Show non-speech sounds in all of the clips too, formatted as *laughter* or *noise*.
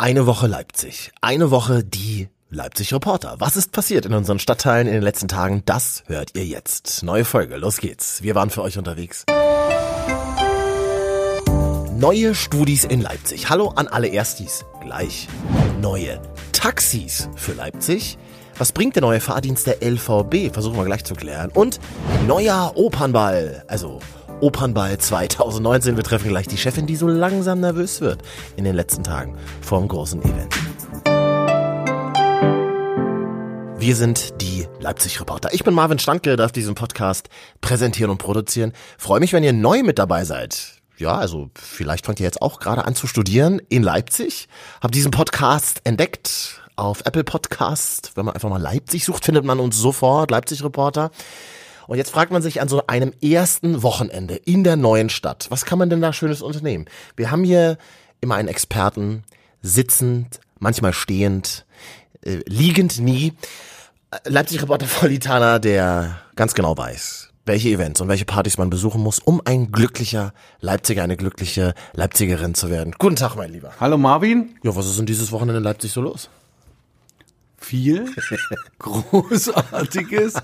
Eine Woche Leipzig. Eine Woche die Leipzig Reporter. Was ist passiert in unseren Stadtteilen in den letzten Tagen? Das hört ihr jetzt. Neue Folge, los geht's. Wir waren für euch unterwegs. Neue Studis in Leipzig. Hallo an alle Erstis. Gleich. Neue Taxis für Leipzig. Was bringt der neue Fahrdienst der LVB? Versuchen wir gleich zu klären. Und neuer Opernball. Also Opernball 2019. Wir treffen gleich die Chefin, die so langsam nervös wird in den letzten Tagen vorm großen Event. Wir sind die Leipzig-Reporter. Ich bin Marvin Stanke, darf diesen Podcast präsentieren und produzieren. Freue mich, wenn ihr neu mit dabei seid. Ja, also vielleicht fangt ihr jetzt auch gerade an zu studieren in Leipzig. Hab diesen Podcast entdeckt auf Apple Podcast. Wenn man einfach mal Leipzig sucht, findet man uns sofort, Leipzig-Reporter. Und jetzt fragt man sich an so einem ersten Wochenende in der neuen Stadt, was kann man denn da Schönes unternehmen? Wir haben hier immer einen Experten, sitzend, manchmal stehend, äh, liegend nie. Leipzig-Reporter Volitana, der ganz genau weiß, welche Events und welche Partys man besuchen muss, um ein glücklicher Leipziger, eine glückliche Leipzigerin zu werden. Guten Tag, mein Lieber. Hallo Marvin. Ja, was ist denn dieses Wochenende in Leipzig so los? Viel *laughs* Großartiges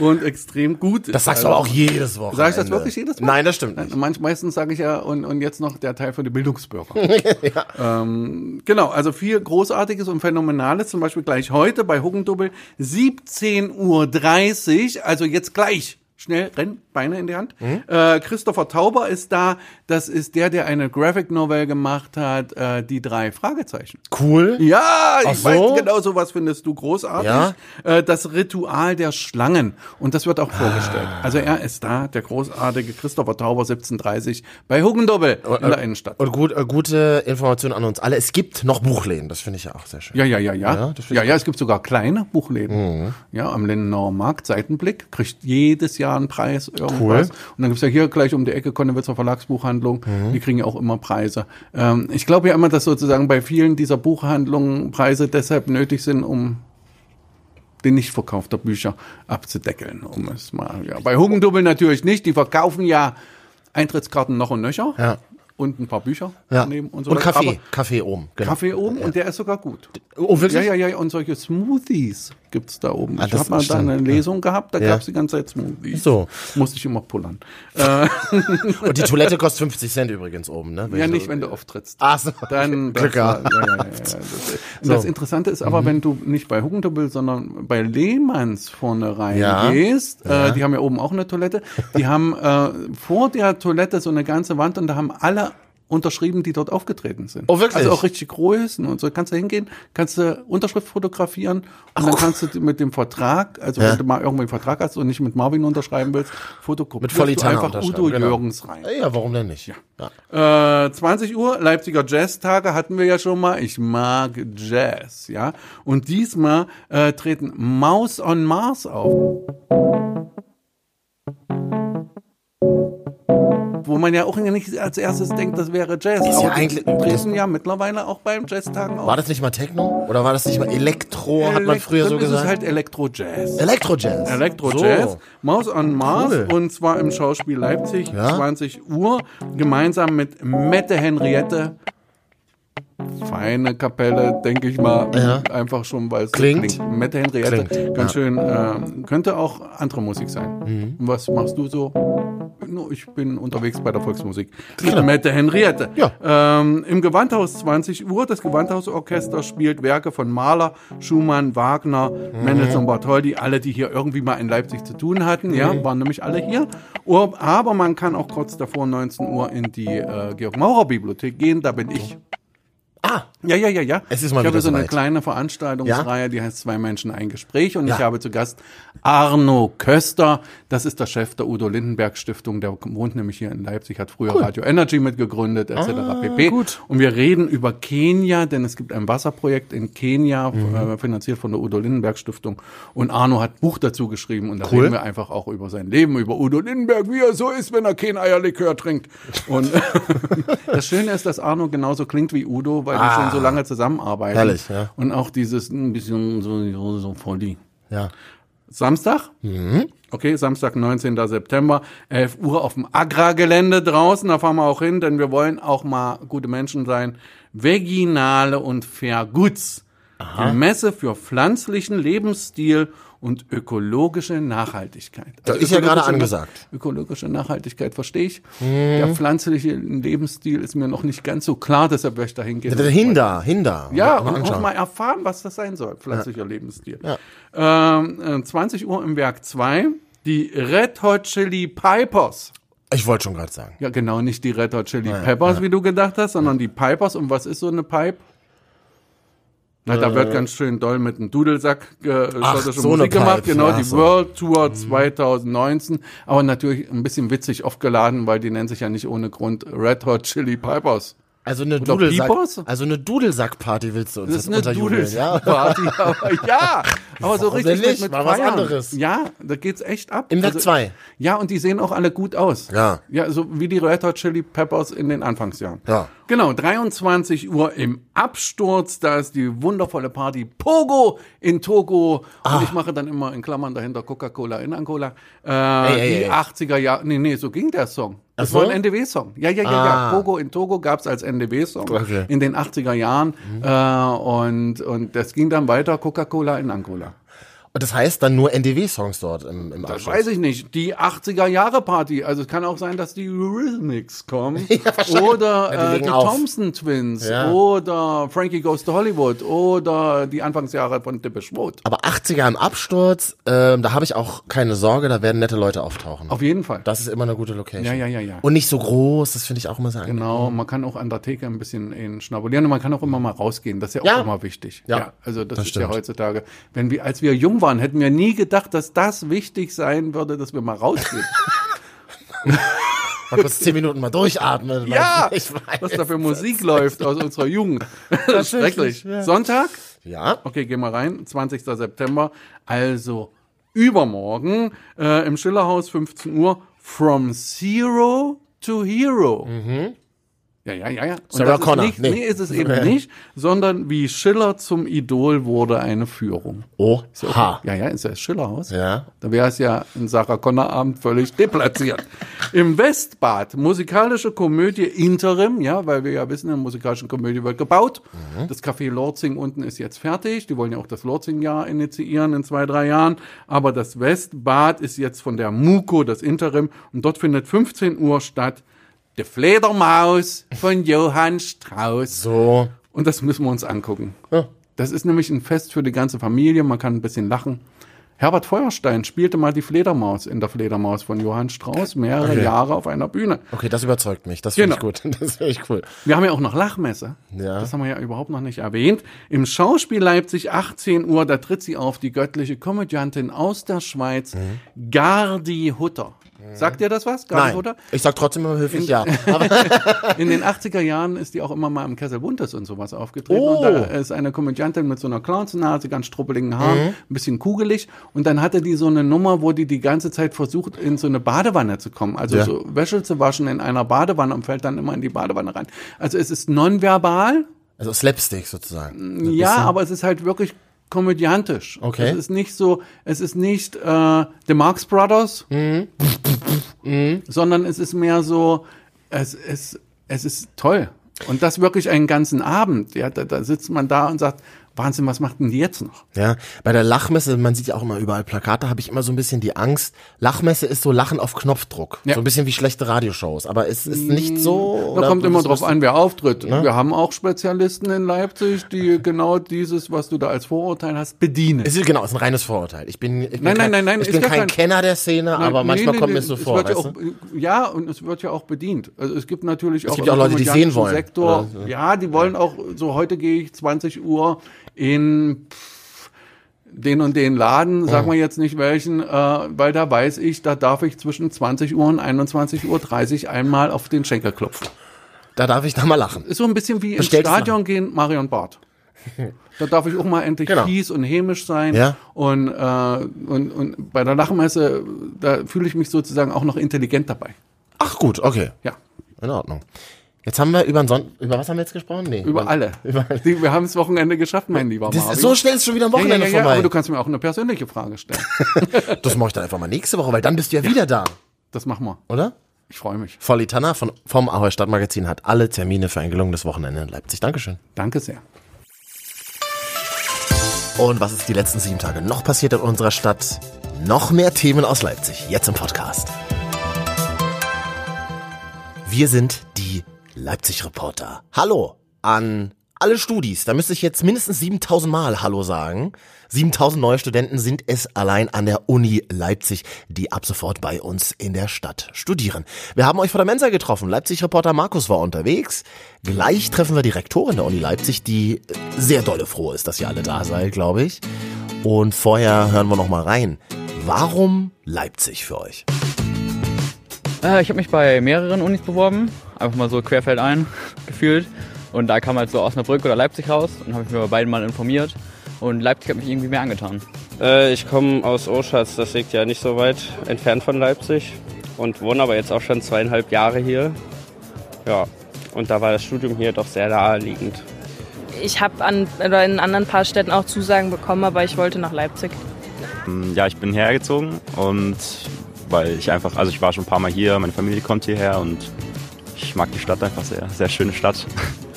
und extrem Gutes. Das sagst du aber auch jedes Wochenende. Sag ich das wirklich jedes Mal? Nein, das stimmt nicht. Manch, meistens sage ich ja, und, und jetzt noch der Teil für die Bildungsbürger. *laughs* ja. ähm, genau, also viel Großartiges und Phänomenales, zum Beispiel gleich heute bei Hugendubbel, 17.30 Uhr, also jetzt gleich schnell rennen, Beine in die Hand. Mhm. Äh, Christopher Tauber ist da. Das ist der, der eine Graphic Novel gemacht hat, äh, die drei Fragezeichen. Cool. Ja, ich so. weiß genau so was findest du großartig. Ja? Äh, das Ritual der Schlangen. Und das wird auch vorgestellt. Ah. Also er ist da, der großartige Christopher Tauber 1730 bei Hugendobbel in der Innenstadt. Und gut, äh, gute Information an uns alle. Es gibt noch Buchläden. Das finde ich ja auch sehr schön. Ja, ja, ja, ja. Ja, ja, ja, es gibt sogar kleine Buchläden. Mhm. Ja, am Lindenauer Markt, Seitenblick, kriegt jedes Jahr einen Preis irgendwas. Cool. Und dann gibt's ja hier gleich um die Ecke Konnewitzer Verlagsbuchhandlung. Mhm. Die kriegen ja auch immer Preise. Ähm, ich glaube ja immer, dass sozusagen bei vielen dieser Buchhandlungen Preise deshalb nötig sind, um den Nichtverkauf der Bücher abzudeckeln, um es mal, ja. Bei Hugendubbel natürlich nicht. Die verkaufen ja Eintrittskarten noch und nöcher. Ja und ein paar Bücher ja. nehmen und so Und Kaffee, Kaffee oben. Genau. Kaffee oben ja. und der ist sogar gut. Oh, wirklich? Ja, ja, ja. Und solche Smoothies gibt's da oben. Ah, ich habe mal da eine Lesung gehabt, da ja. gab's die ganze Zeit Smoothies. So. Musste ich immer pullern. *laughs* Und die Toilette kostet 50 Cent übrigens oben, ne? Wenn ja, nicht, so, wenn du auftrittst. Ach so. Dann, Glück gehabt. Ja, ja. Das, so. das Interessante ist aber, mhm. wenn du nicht bei Hugendubel, sondern bei Lehmanns vorne reingehst, äh, die haben ja oben auch eine Toilette, die haben äh, vor der Toilette so eine ganze Wand und da haben alle unterschrieben, die dort aufgetreten sind. Oh, wirklich? Also auch richtig Größen und so. Kannst du hingehen, kannst du Unterschrift fotografieren und Ach, dann kannst du mit dem Vertrag, also ja. wenn du mal irgendwie einen Vertrag hast und nicht mit Marvin unterschreiben willst, fotokopierst mit du einfach Udo genau. Jürgens rein. Ja, warum denn nicht? Ja. ja. Äh, 20 Uhr, Leipziger Jazz-Tage hatten wir ja schon mal. Ich mag Jazz, ja. Und diesmal äh, treten Maus on Mars auf wo man ja auch nicht als erstes denkt, das wäre Jazz. Ist ja eigentlich treten ja mittlerweile auch beim Jazztagen auf. War das nicht mal Techno oder war das nicht mal Elektro, Elekt hat man früher so gesagt? Das ist halt Elektro-Jazz. Elektro-Jazz. Elektro-Jazz. So. Maus an Mars cool. und zwar im Schauspiel Leipzig, ja? 20 Uhr, gemeinsam mit Mette Henriette feine Kapelle, denke ich mal. Ja. Einfach schon, weil es klingt. klingt. Mette Henriette, klingt. ganz ja. schön. Äh, könnte auch andere Musik sein. Mhm. Was machst du so? Ich bin unterwegs bei der Volksmusik. Genau. Mette Henriette. Ja. Ähm, Im Gewandhaus 20 Uhr. Das Gewandhausorchester spielt Werke von Mahler, Schumann, Wagner, mhm. Mendelssohn Bartholdy. Alle, die hier irgendwie mal in Leipzig zu tun hatten. Mhm. Ja, waren nämlich alle hier. Aber man kann auch kurz davor 19 Uhr in die äh, Georg-Maurer-Bibliothek gehen. Da bin ich. Ah, ja, ja, ja, ja. Es ist mal ich habe so eine weit. kleine Veranstaltungsreihe, ja? die heißt Zwei Menschen ein Gespräch und ja. ich habe zu Gast Arno Köster. Das ist der Chef der Udo Lindenberg Stiftung. Der wohnt nämlich hier in Leipzig, hat früher cool. Radio Energy mitgegründet, etc. Ah, pp. Gut. Und wir reden über Kenia, denn es gibt ein Wasserprojekt in Kenia, mhm. äh, finanziert von der Udo Lindenberg Stiftung. Und Arno hat Buch dazu geschrieben und da cool. reden wir einfach auch über sein Leben, über Udo Lindenberg, wie er so ist, wenn er kein Eierlikör trinkt. Und *laughs* *laughs* das Schöne ist, dass Arno genauso klingt wie Udo, weil ah. die schon so lange zusammenarbeiten. Herrlich, ja. Und auch dieses ein bisschen so, so, voll Ja. Samstag. Mhm. Okay, Samstag, 19. September, 11 Uhr auf dem Agrargelände draußen. Da fahren wir auch hin, denn wir wollen auch mal gute Menschen sein. Veginale und Fair Goods. Aha. Die Messe für pflanzlichen Lebensstil und ökologische Nachhaltigkeit. Also das ist ja gerade angesagt. Ökologische Nachhaltigkeit verstehe ich. Hm. Der pflanzliche Lebensstil ist mir noch nicht ganz so klar, deshalb werde ich da hingehen. Hinder, hinder. Ja, und auch mal erfahren, was das sein soll, pflanzlicher ja. Lebensstil. Ja. Ähm, 20 äh, Uhr im Werk 2, die Red Hot Chili Pipers. Ich wollte schon gerade sagen. Ja, genau, nicht die Red Hot Chili Peppers, ja. wie du gedacht hast, sondern die Pipers. Und was ist so eine Pipe? Na, da wird äh. ganz schön doll mit einem Dudelsack äh, Ach, so Musik gemacht, genau, ja, die so. World Tour mhm. 2019, aber natürlich ein bisschen witzig aufgeladen, weil die nennen sich ja nicht ohne Grund Red Hot Chili Pipers. Also eine Dudelsack, also eine Dudelsack-Party willst du uns das ist eine Dudelsack-Party, ja. *laughs* aber ja, aber so richtig nicht, mit, mit mal was anderes. Ja, da geht's echt ab. Im Werk 2. Also, ja, und die sehen auch alle gut aus. Ja. Ja, so wie die Red Hot Chili Peppers in den Anfangsjahren. Ja. Genau, 23 Uhr im Absturz, da ist die wundervolle Party Pogo in Togo. Ah. Und ich mache dann immer in Klammern dahinter Coca-Cola in Angola. Äh, ey, ey, die ey. 80er Jahre, nee, nee, so ging der Song. Das so? war ein NDW-Song. Ja, ja, ja, ah. ja. Pogo in Togo gab's als NDW-Song okay. in den 80er Jahren. Mhm. Äh, und, und das ging dann weiter, Coca-Cola in Angola. Und das heißt dann nur NDW-Songs dort im, im Abschluss? Das weiß ich nicht. Die 80er-Jahre-Party. Also es kann auch sein, dass die Rhythmics kommen. *laughs* ja, oder ja, die, äh, die Thompson Twins. Ja. Oder Frankie Goes to Hollywood. Oder die Anfangsjahre von Depeche Mode. Aber 80er im Absturz, äh, da habe ich auch keine Sorge, da werden nette Leute auftauchen. Auf jeden Fall. Das ist immer eine gute Location. Ja, ja, ja, ja. Und nicht so groß, das finde ich auch immer sehr Genau, man kann auch an der Theke ein bisschen schnabulieren und man kann auch immer mal rausgehen. Das ist ja auch immer wichtig. Ja. Also das, das ist stimmt. ja heutzutage. Wenn wir, als wir jung waren, hätten wir nie gedacht, dass das wichtig sein würde, dass wir mal rausgehen. mal kurz zehn Minuten mal durchatmen. Ja, *laughs* ich weiß, was da für Musik läuft aus unserer Jugend. *laughs* Das ist schrecklich. Ja. Sonntag? Ja. Okay, gehen wir rein. 20. September. Also übermorgen äh, im Schillerhaus 15 Uhr. From Zero to Hero. Mhm. Ja, ja, ja, ja. Und Sarah Connor. Nicht, nee. nee, ist es *laughs* eben nicht, sondern wie Schiller zum Idol wurde eine Führung. Oh, ha. Ja, ja, ist ja das Schillerhaus. Ja. Da wäre es ja ein Sarah Connor Abend völlig deplatziert. *laughs* Im Westbad, musikalische Komödie Interim, ja, weil wir ja wissen, eine musikalische Komödie wird gebaut. Mhm. Das Café Lorzing unten ist jetzt fertig. Die wollen ja auch das Lorzing-Jahr initiieren in zwei, drei Jahren. Aber das Westbad ist jetzt von der Muko, das Interim. Und dort findet 15 Uhr statt der Fledermaus von Johann Strauss. So. Und das müssen wir uns angucken. Ja. Das ist nämlich ein Fest für die ganze Familie. Man kann ein bisschen lachen. Herbert Feuerstein spielte mal die Fledermaus in der Fledermaus von Johann Strauss mehrere okay. Jahre auf einer Bühne. Okay, das überzeugt mich. Das finde genau. ich gut. *laughs* Das finde ich cool. Wir haben ja auch noch Lachmesse. Ja. Das haben wir ja überhaupt noch nicht erwähnt. Im Schauspiel Leipzig 18 Uhr, da tritt sie auf, die göttliche Komödiantin aus der Schweiz, mhm. Gardi Hutter. Sagt dir das was? Gar Nein. Oder? Ich sag trotzdem immer höflich ja. *laughs* in den 80er Jahren ist die auch immer mal im Kessel Buntes und sowas aufgetreten. Oh. Und da ist eine Komödiantin mit so einer Clownsnase, ganz struppeligen Haaren, mhm. ein bisschen kugelig. Und dann hatte die so eine Nummer, wo die die ganze Zeit versucht, in so eine Badewanne zu kommen. Also ja. so Wäsche zu waschen in einer Badewanne und fällt dann immer in die Badewanne rein. Also es ist nonverbal. Also Slapstick sozusagen. Ja, aber es ist halt wirklich komödiantisch. Okay. Es ist nicht so, es ist nicht äh, The Marx Brothers, mhm. mhm. sondern es ist mehr so, es, es, es ist toll. Und das wirklich einen ganzen Abend. Ja, da, da sitzt man da und sagt, Wahnsinn, was macht denn die jetzt noch? Ja, bei der Lachmesse, man sieht ja auch immer überall Plakate, habe ich immer so ein bisschen die Angst. Lachmesse ist so Lachen auf Knopfdruck. Ja. So ein bisschen wie schlechte Radioshows. Aber es ist nicht so. Da kommt immer drauf an, wer auftritt. Ne? Wir haben auch Spezialisten in Leipzig, die *laughs* genau dieses, was du da als Vorurteil hast, bedienen. Es ist genau, es ist ein reines Vorurteil. Ich bin, ich bin nein, kein, nein, nein, ich bin kein, kein Kenner der Szene, nein, aber manchmal nee, kommt nee, mir so vor. Ja, auch, ja, und es wird ja auch bedient. Also es gibt natürlich es auch, gibt auch Leute, die sehen wollen. Sektor, ja, die wollen auch, so heute gehe ich 20 Uhr in den und den Laden, sagen wir jetzt nicht welchen, äh, weil da weiß ich, da darf ich zwischen 20 Uhr und 21 Uhr 30 einmal auf den Schenkel klopfen. Da darf ich da mal lachen. Ist so ein bisschen wie ins Stadion machen. gehen, Marion Barth. *laughs* Da darf ich auch mal endlich genau. fies und hämisch sein. Ja. Und, äh, und, und bei der Lachmesse, da fühle ich mich sozusagen auch noch intelligent dabei. Ach gut, okay. Ja. In Ordnung. Jetzt haben wir über, Son über was haben wir jetzt gesprochen? Nee, über, über alle. *laughs* Über wir haben es Wochenende geschafft, mein lieber das Marvin. Ist so schnell ist schon wieder ein Wochenende ja, ja, ja, vorbei. Aber du kannst mir auch eine persönliche Frage stellen. *laughs* das mache ich dann einfach mal nächste Woche, weil dann bist du ja, wieder da. Das machen wir. Oder? Ich freue mich. Volli Tanner von, vom Ahoi Stadtmagazin hat alle Termine für ein gelungenes Wochenende in Leipzig. Dankeschön. Danke sehr. Und was ist die letzten sieben Tage noch passiert in unserer Stadt? Noch mehr Themen aus Leipzig, jetzt im Podcast. Wir sind Leipzig-Reporter. Hallo an alle Studis. Da müsste ich jetzt mindestens 7000 Mal Hallo sagen. 7000 neue Studenten sind es allein an der Uni Leipzig, die ab sofort bei uns in der Stadt studieren. Wir haben euch vor der Mensa getroffen. Leipzig-Reporter Markus war unterwegs. Gleich treffen wir die Rektorin der Uni Leipzig, die sehr dolle froh ist, dass ihr alle da seid, glaube ich. Und vorher hören wir noch mal rein. Warum Leipzig für euch? Äh, ich habe mich bei mehreren Unis beworben, einfach mal so querfeldein *laughs* gefühlt. Und da kam halt so Osnabrück oder Leipzig raus und habe ich mir bei beiden mal informiert. Und Leipzig hat mich irgendwie mehr angetan. Äh, ich komme aus Oschatz, das liegt ja nicht so weit entfernt von Leipzig. Und wohne aber jetzt auch schon zweieinhalb Jahre hier. Ja, und da war das Studium hier doch sehr naheliegend. Ich habe an, oder in anderen paar Städten auch Zusagen bekommen, aber ich wollte nach Leipzig. Ja, ich bin hergezogen und weil ich einfach, also ich war schon ein paar Mal hier, meine Familie kommt hierher und ich mag die Stadt einfach sehr, sehr schöne Stadt.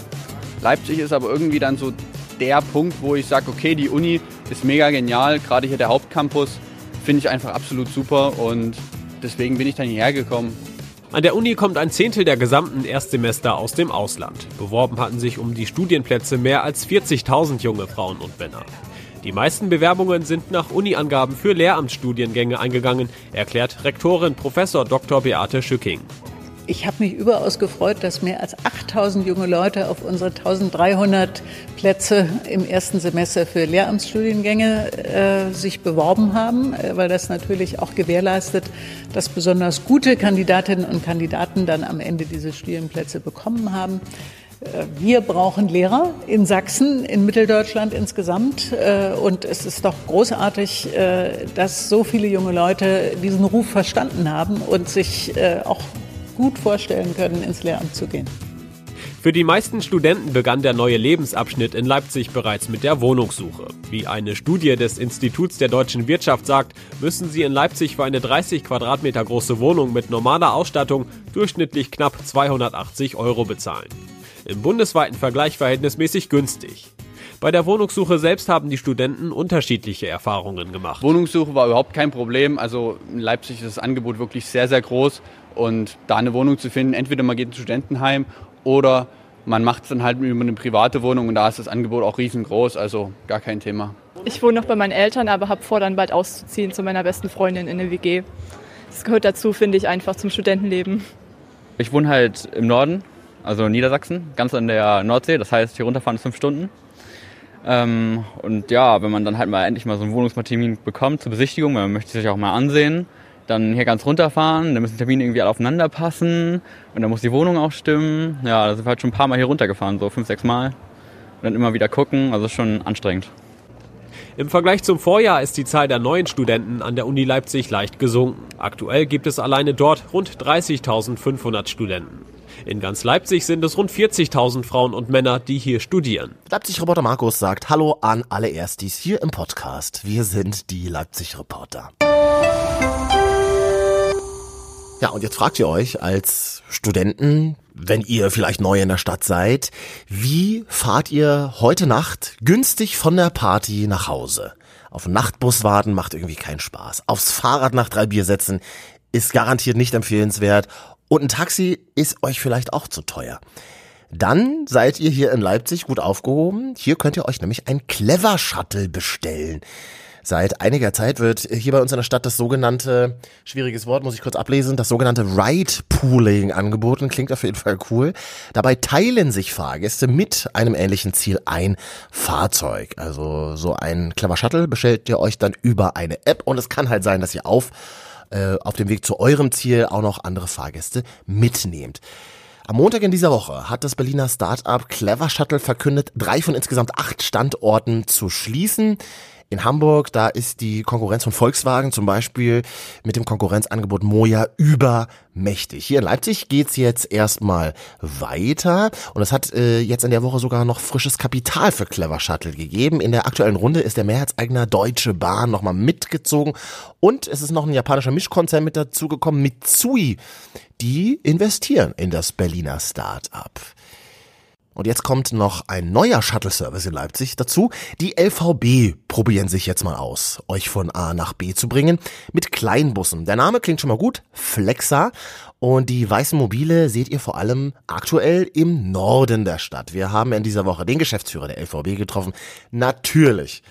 *laughs* Leipzig ist aber irgendwie dann so der Punkt, wo ich sage, okay, die Uni ist mega genial, gerade hier der Hauptcampus finde ich einfach absolut super und deswegen bin ich dann hierher gekommen. An der Uni kommt ein Zehntel der gesamten Erstsemester aus dem Ausland. Beworben hatten sich um die Studienplätze mehr als 40.000 junge Frauen und Männer. Die meisten Bewerbungen sind nach Uni-Angaben für Lehramtsstudiengänge eingegangen, erklärt Rektorin Prof. Dr. Beate Schücking. Ich habe mich überaus gefreut, dass mehr als 8000 junge Leute auf unsere 1300 Plätze im ersten Semester für Lehramtsstudiengänge äh, sich beworben haben, äh, weil das natürlich auch gewährleistet, dass besonders gute Kandidatinnen und Kandidaten dann am Ende diese Studienplätze bekommen haben. Äh, wir brauchen Lehrer in Sachsen, in Mitteldeutschland insgesamt. Äh, und es ist doch großartig, äh, dass so viele junge Leute diesen Ruf verstanden haben und sich auch gut vorstellen können, ins Lehramt zu gehen. Für die meisten Studenten begann der neue Lebensabschnitt in Leipzig bereits mit der Wohnungssuche. Wie eine Studie des Instituts der deutschen Wirtschaft sagt, müssen sie in Leipzig für eine 30 Quadratmeter große Wohnung mit normaler Ausstattung durchschnittlich knapp 280 Euro bezahlen im bundesweiten Vergleich verhältnismäßig günstig. Bei der Wohnungssuche selbst haben die Studenten unterschiedliche Erfahrungen gemacht. Wohnungssuche war überhaupt kein Problem. Also in Leipzig ist das Angebot wirklich sehr, sehr groß. Und da eine Wohnung zu finden, entweder man geht ins Studentenheim oder man macht es dann halt über eine private Wohnung und da ist das Angebot auch riesengroß, also gar kein Thema. Ich wohne noch bei meinen Eltern, aber habe vor, dann bald auszuziehen zu meiner besten Freundin in eine WG. Das gehört dazu, finde ich, einfach zum Studentenleben. Ich wohne halt im Norden also Niedersachsen, ganz an der Nordsee. Das heißt, hier runterfahren ist fünf Stunden. Ähm, und ja, wenn man dann halt mal endlich mal so einen Wohnungstermin bekommt zur Besichtigung, man möchte sich auch mal ansehen, dann hier ganz runterfahren, dann müssen Termine irgendwie alle aufeinander passen und dann muss die Wohnung auch stimmen. Ja, da sind wir halt schon ein paar Mal hier runtergefahren, so fünf, sechs Mal. Und dann immer wieder gucken, also schon anstrengend. Im Vergleich zum Vorjahr ist die Zahl der neuen Studenten an der Uni Leipzig leicht gesunken. Aktuell gibt es alleine dort rund 30.500 Studenten. In ganz Leipzig sind es rund 40.000 Frauen und Männer, die hier studieren. Leipzig-Reporter Markus sagt Hallo an alle Erstis hier im Podcast. Wir sind die Leipzig-Reporter. Ja, und jetzt fragt ihr euch als Studenten, wenn ihr vielleicht neu in der Stadt seid, wie fahrt ihr heute Nacht günstig von der Party nach Hause? Auf Nachtbus warten macht irgendwie keinen Spaß. Aufs Fahrrad nach drei Bier setzen ist garantiert nicht empfehlenswert und ein Taxi ist euch vielleicht auch zu teuer. Dann seid ihr hier in Leipzig gut aufgehoben. Hier könnt ihr euch nämlich ein Clever Shuttle bestellen. Seit einiger Zeit wird hier bei uns in der Stadt das sogenannte, schwieriges Wort, muss ich kurz ablesen, das sogenannte Ride Pooling angeboten. Klingt auf jeden Fall cool. Dabei teilen sich Fahrgäste mit einem ähnlichen Ziel ein Fahrzeug. Also so ein Clever Shuttle bestellt ihr euch dann über eine App und es kann halt sein, dass ihr auf äh, auf dem Weg zu eurem Ziel auch noch andere Fahrgäste mitnehmt. Am Montag in dieser Woche hat das Berliner Startup Clever Shuttle verkündet, drei von insgesamt acht Standorten zu schließen. In Hamburg, da ist die Konkurrenz von Volkswagen zum Beispiel mit dem Konkurrenzangebot Moja übermächtig. Hier in Leipzig geht's jetzt erstmal weiter und es hat äh, jetzt in der Woche sogar noch frisches Kapital für Clever Shuttle gegeben. In der aktuellen Runde ist der Mehrheitseigner Deutsche Bahn nochmal mitgezogen und es ist noch ein japanischer Mischkonzern mit dazugekommen, Mitsui. Die investieren in das Berliner Start-up. Und jetzt kommt noch ein neuer Shuttle-Service in Leipzig dazu. Die LVB probieren sich jetzt mal aus, euch von A nach B zu bringen mit Kleinbussen. Der Name klingt schon mal gut, Flexa. Und die weißen Mobile seht ihr vor allem aktuell im Norden der Stadt. Wir haben in dieser Woche den Geschäftsführer der LVB getroffen. Natürlich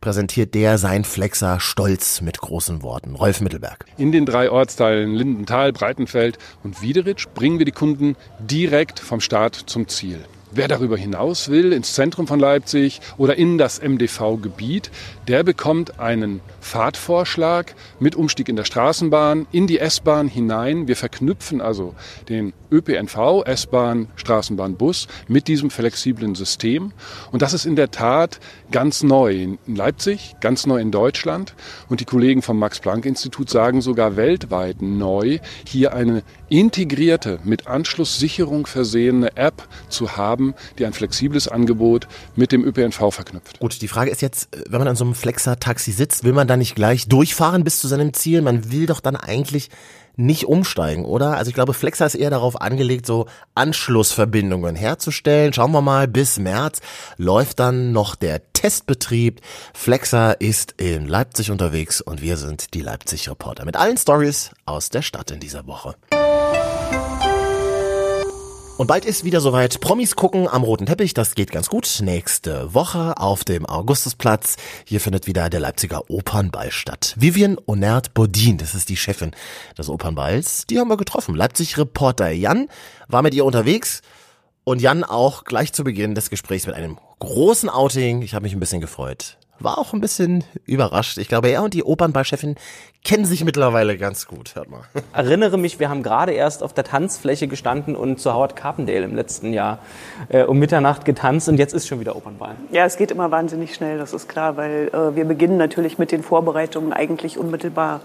präsentiert der sein Flexer stolz mit großen Worten. Rolf Mittelberg. In den drei Ortsteilen Lindenthal, Breitenfeld und Wiederitsch bringen wir die Kunden direkt vom Start zum Ziel. Wer darüber hinaus will, ins Zentrum von Leipzig oder in das MDV-Gebiet, der bekommt einen Fahrtvorschlag mit Umstieg in der Straßenbahn, in die S-Bahn hinein. Wir verknüpfen also den ÖPNV, S-Bahn, Straßenbahn, Bus mit diesem flexiblen System. Und das ist in der Tat ganz neu in Leipzig, ganz neu in Deutschland. Und die Kollegen vom Max-Planck-Institut sagen sogar weltweit neu, hier eine integrierte, mit Anschlusssicherung versehene App zu haben, die ein flexibles Angebot mit dem ÖPNV verknüpft. Gut, die Frage ist jetzt, wenn man an so einem Flexer-Taxi sitzt, will man da nicht gleich durchfahren bis zu seinem Ziel? Man will doch dann eigentlich nicht umsteigen, oder? Also ich glaube, Flexer ist eher darauf angelegt, so Anschlussverbindungen herzustellen. Schauen wir mal, bis März läuft dann noch der Testbetrieb. Flexer ist in Leipzig unterwegs und wir sind die Leipzig Reporter mit allen Stories aus der Stadt in dieser Woche. Und bald ist wieder soweit. Promis gucken am roten Teppich, das geht ganz gut. Nächste Woche auf dem Augustusplatz. Hier findet wieder der Leipziger Opernball statt. Vivian Onert Bodin, das ist die Chefin des Opernballs, die haben wir getroffen. Leipzig-Reporter Jan war mit ihr unterwegs. Und Jan auch gleich zu Beginn des Gesprächs mit einem großen Outing. Ich habe mich ein bisschen gefreut war auch ein bisschen überrascht. Ich glaube, er und die Opernballchefin kennen sich mittlerweile ganz gut. Hört mal. *laughs* Erinnere mich, wir haben gerade erst auf der Tanzfläche gestanden und zu Howard Carpendale im letzten Jahr äh, um Mitternacht getanzt und jetzt ist schon wieder Opernball. Ja, es geht immer wahnsinnig schnell, das ist klar, weil äh, wir beginnen natürlich mit den Vorbereitungen eigentlich unmittelbar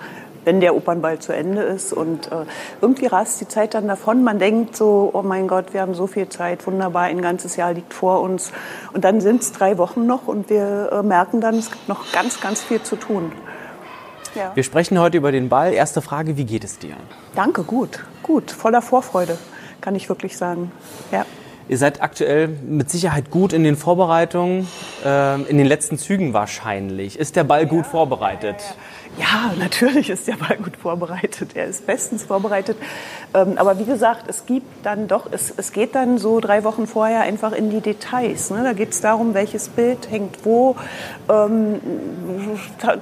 wenn der Opernball zu Ende ist. Und äh, irgendwie rast die Zeit dann davon. Man denkt so, oh mein Gott, wir haben so viel Zeit, wunderbar, ein ganzes Jahr liegt vor uns. Und dann sind es drei Wochen noch und wir äh, merken dann, es gibt noch ganz, ganz viel zu tun. Ja. Wir sprechen heute über den Ball. Erste Frage, wie geht es dir? Danke, gut, gut, voller Vorfreude, kann ich wirklich sagen. Ja. Ihr seid aktuell mit Sicherheit gut in den Vorbereitungen, äh, in den letzten Zügen wahrscheinlich. Ist der Ball gut vorbereitet? Ja, ja, natürlich ist der Ball gut vorbereitet. Er ist bestens vorbereitet. Ähm, aber wie gesagt, es gibt dann doch, es, es geht dann so drei Wochen vorher einfach in die Details. Ne? Da geht es darum, welches Bild hängt wo. Ähm,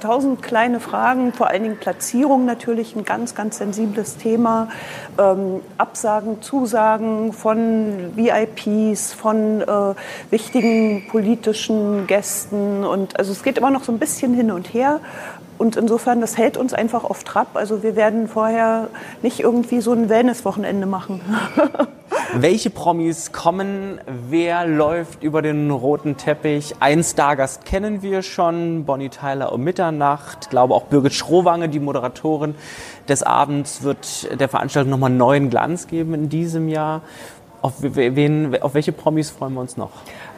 tausend kleine Fragen, vor allen Dingen Platzierung natürlich ein ganz, ganz sensibles Thema. Ähm, Absagen, Zusagen von VIPs, von äh, wichtigen politischen Gästen. Und also es geht immer noch so ein bisschen hin und her. Und insofern, das hält uns einfach auf Trab. Also wir werden vorher nicht irgendwie so ein Wellness-Wochenende machen. *laughs* Welche Promis kommen? Wer läuft über den roten Teppich? Ein Stargast kennen wir schon, Bonnie Tyler um Mitternacht. Ich glaube auch Birgit Schrowange, die Moderatorin des Abends, wird der Veranstaltung nochmal einen neuen Glanz geben in diesem Jahr. Auf, wen, auf welche Promis freuen wir uns noch?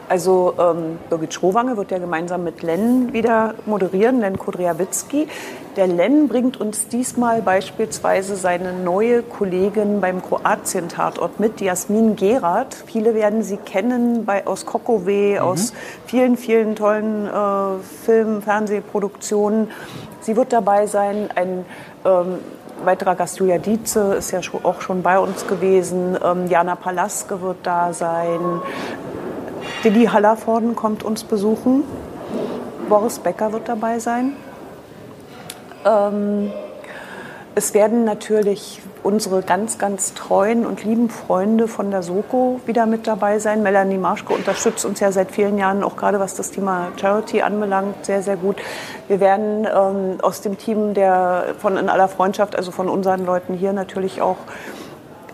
Also ähm, Birgit Schrowange wird ja gemeinsam mit Len wieder moderieren, Len Kudriawitzki. Der Len bringt uns diesmal beispielsweise seine neue Kollegin beim Kroatien-Tatort mit, Jasmin Gerard. Viele werden sie kennen bei, aus Kokove, mhm. aus vielen, vielen tollen äh, Film-, Fernsehproduktionen. Sie wird dabei sein. Ein ähm, weiterer Gast, Julia Dietze, ist ja auch schon bei uns gewesen. Ähm, Jana Palaske wird da sein. Didi Hallervorden kommt uns besuchen. Boris Becker wird dabei sein. Ähm, es werden natürlich unsere ganz, ganz treuen und lieben Freunde von der Soko wieder mit dabei sein. Melanie Marschke unterstützt uns ja seit vielen Jahren auch gerade was das Thema Charity anbelangt, sehr, sehr gut. Wir werden ähm, aus dem Team der von In aller Freundschaft, also von unseren Leuten hier natürlich auch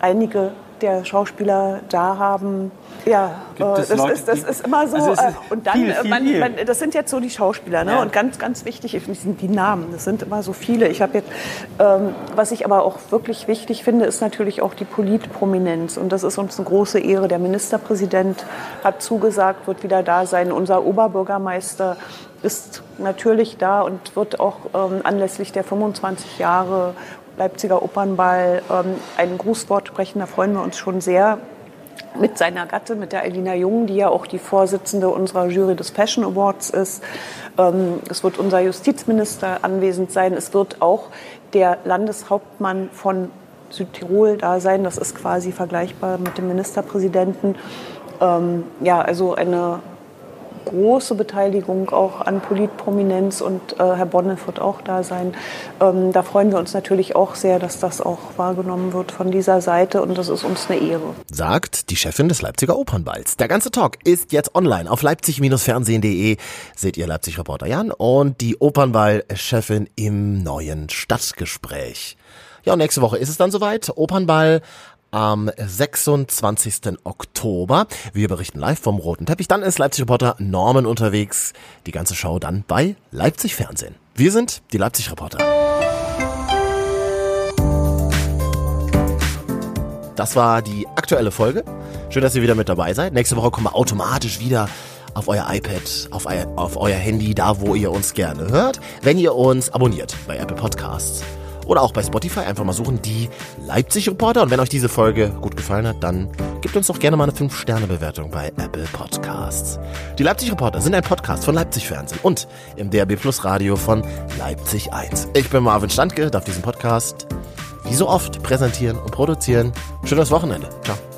einige der Schauspieler da haben. Ja, äh, das, Leute, ist, das ist immer so. Also ist äh, und dann, viel, viel, man, man, das sind jetzt so die Schauspieler, ne? Ja. Und ganz, ganz wichtig sind die Namen. Das sind immer so viele. Ich habe jetzt, ähm, was ich aber auch wirklich wichtig finde, ist natürlich auch die Politprominenz. Und das ist uns eine große Ehre. Der Ministerpräsident hat zugesagt, wird wieder da sein. Unser Oberbürgermeister ist natürlich da und wird auch ähm, anlässlich der 25 Jahre Leipziger Opernball ähm, ein Grußwort sprechen. Da freuen wir uns schon sehr. Mit seiner Gattin, mit der Elina Jung, die ja auch die Vorsitzende unserer Jury des Fashion Awards ist. Ähm, es wird unser Justizminister anwesend sein. Es wird auch der Landeshauptmann von Südtirol da sein. Das ist quasi vergleichbar mit dem Ministerpräsidenten. Ähm, ja, also eine große Beteiligung auch an Politprominenz und äh, Herr Bonneff wird auch da sein. Ähm, da freuen wir uns natürlich auch sehr, dass das auch wahrgenommen wird von dieser Seite und das ist uns eine Ehre. Sagt die Chefin des Leipziger Opernballs. Der ganze Talk ist jetzt online auf leipzig-fernsehen.de. Seht ihr Leipzig-Reporter Jan und die Opernball-Chefin im neuen Stadtgespräch. Ja, und nächste Woche ist es dann soweit. Opernball am 26. Oktober. Wir berichten live vom Roten Teppich. Dann ist Leipzig Reporter Norman unterwegs. Die ganze Show dann bei Leipzig Fernsehen. Wir sind die Leipzig Reporter. Das war die aktuelle Folge. Schön, dass ihr wieder mit dabei seid. Nächste Woche kommen wir automatisch wieder auf euer iPad, auf, euer, auf euer Handy, da wo ihr uns gerne hört, wenn ihr uns abonniert bei Apple Podcasts oder auch bei Spotify einfach mal suchen, die Leipzig Reporter. Und wenn euch diese Folge gut gefallen hat, dann gebt uns doch gerne mal eine 5-Sterne-Bewertung bei Apple Podcasts. Die Leipzig Reporter sind ein Podcast von Leipzig Fernsehen und im DRB Plus Radio von Leipzig 1. Ich bin Marvin Standke, darf diesen Podcast wie so oft präsentieren und produzieren. Schönes Wochenende. Ciao.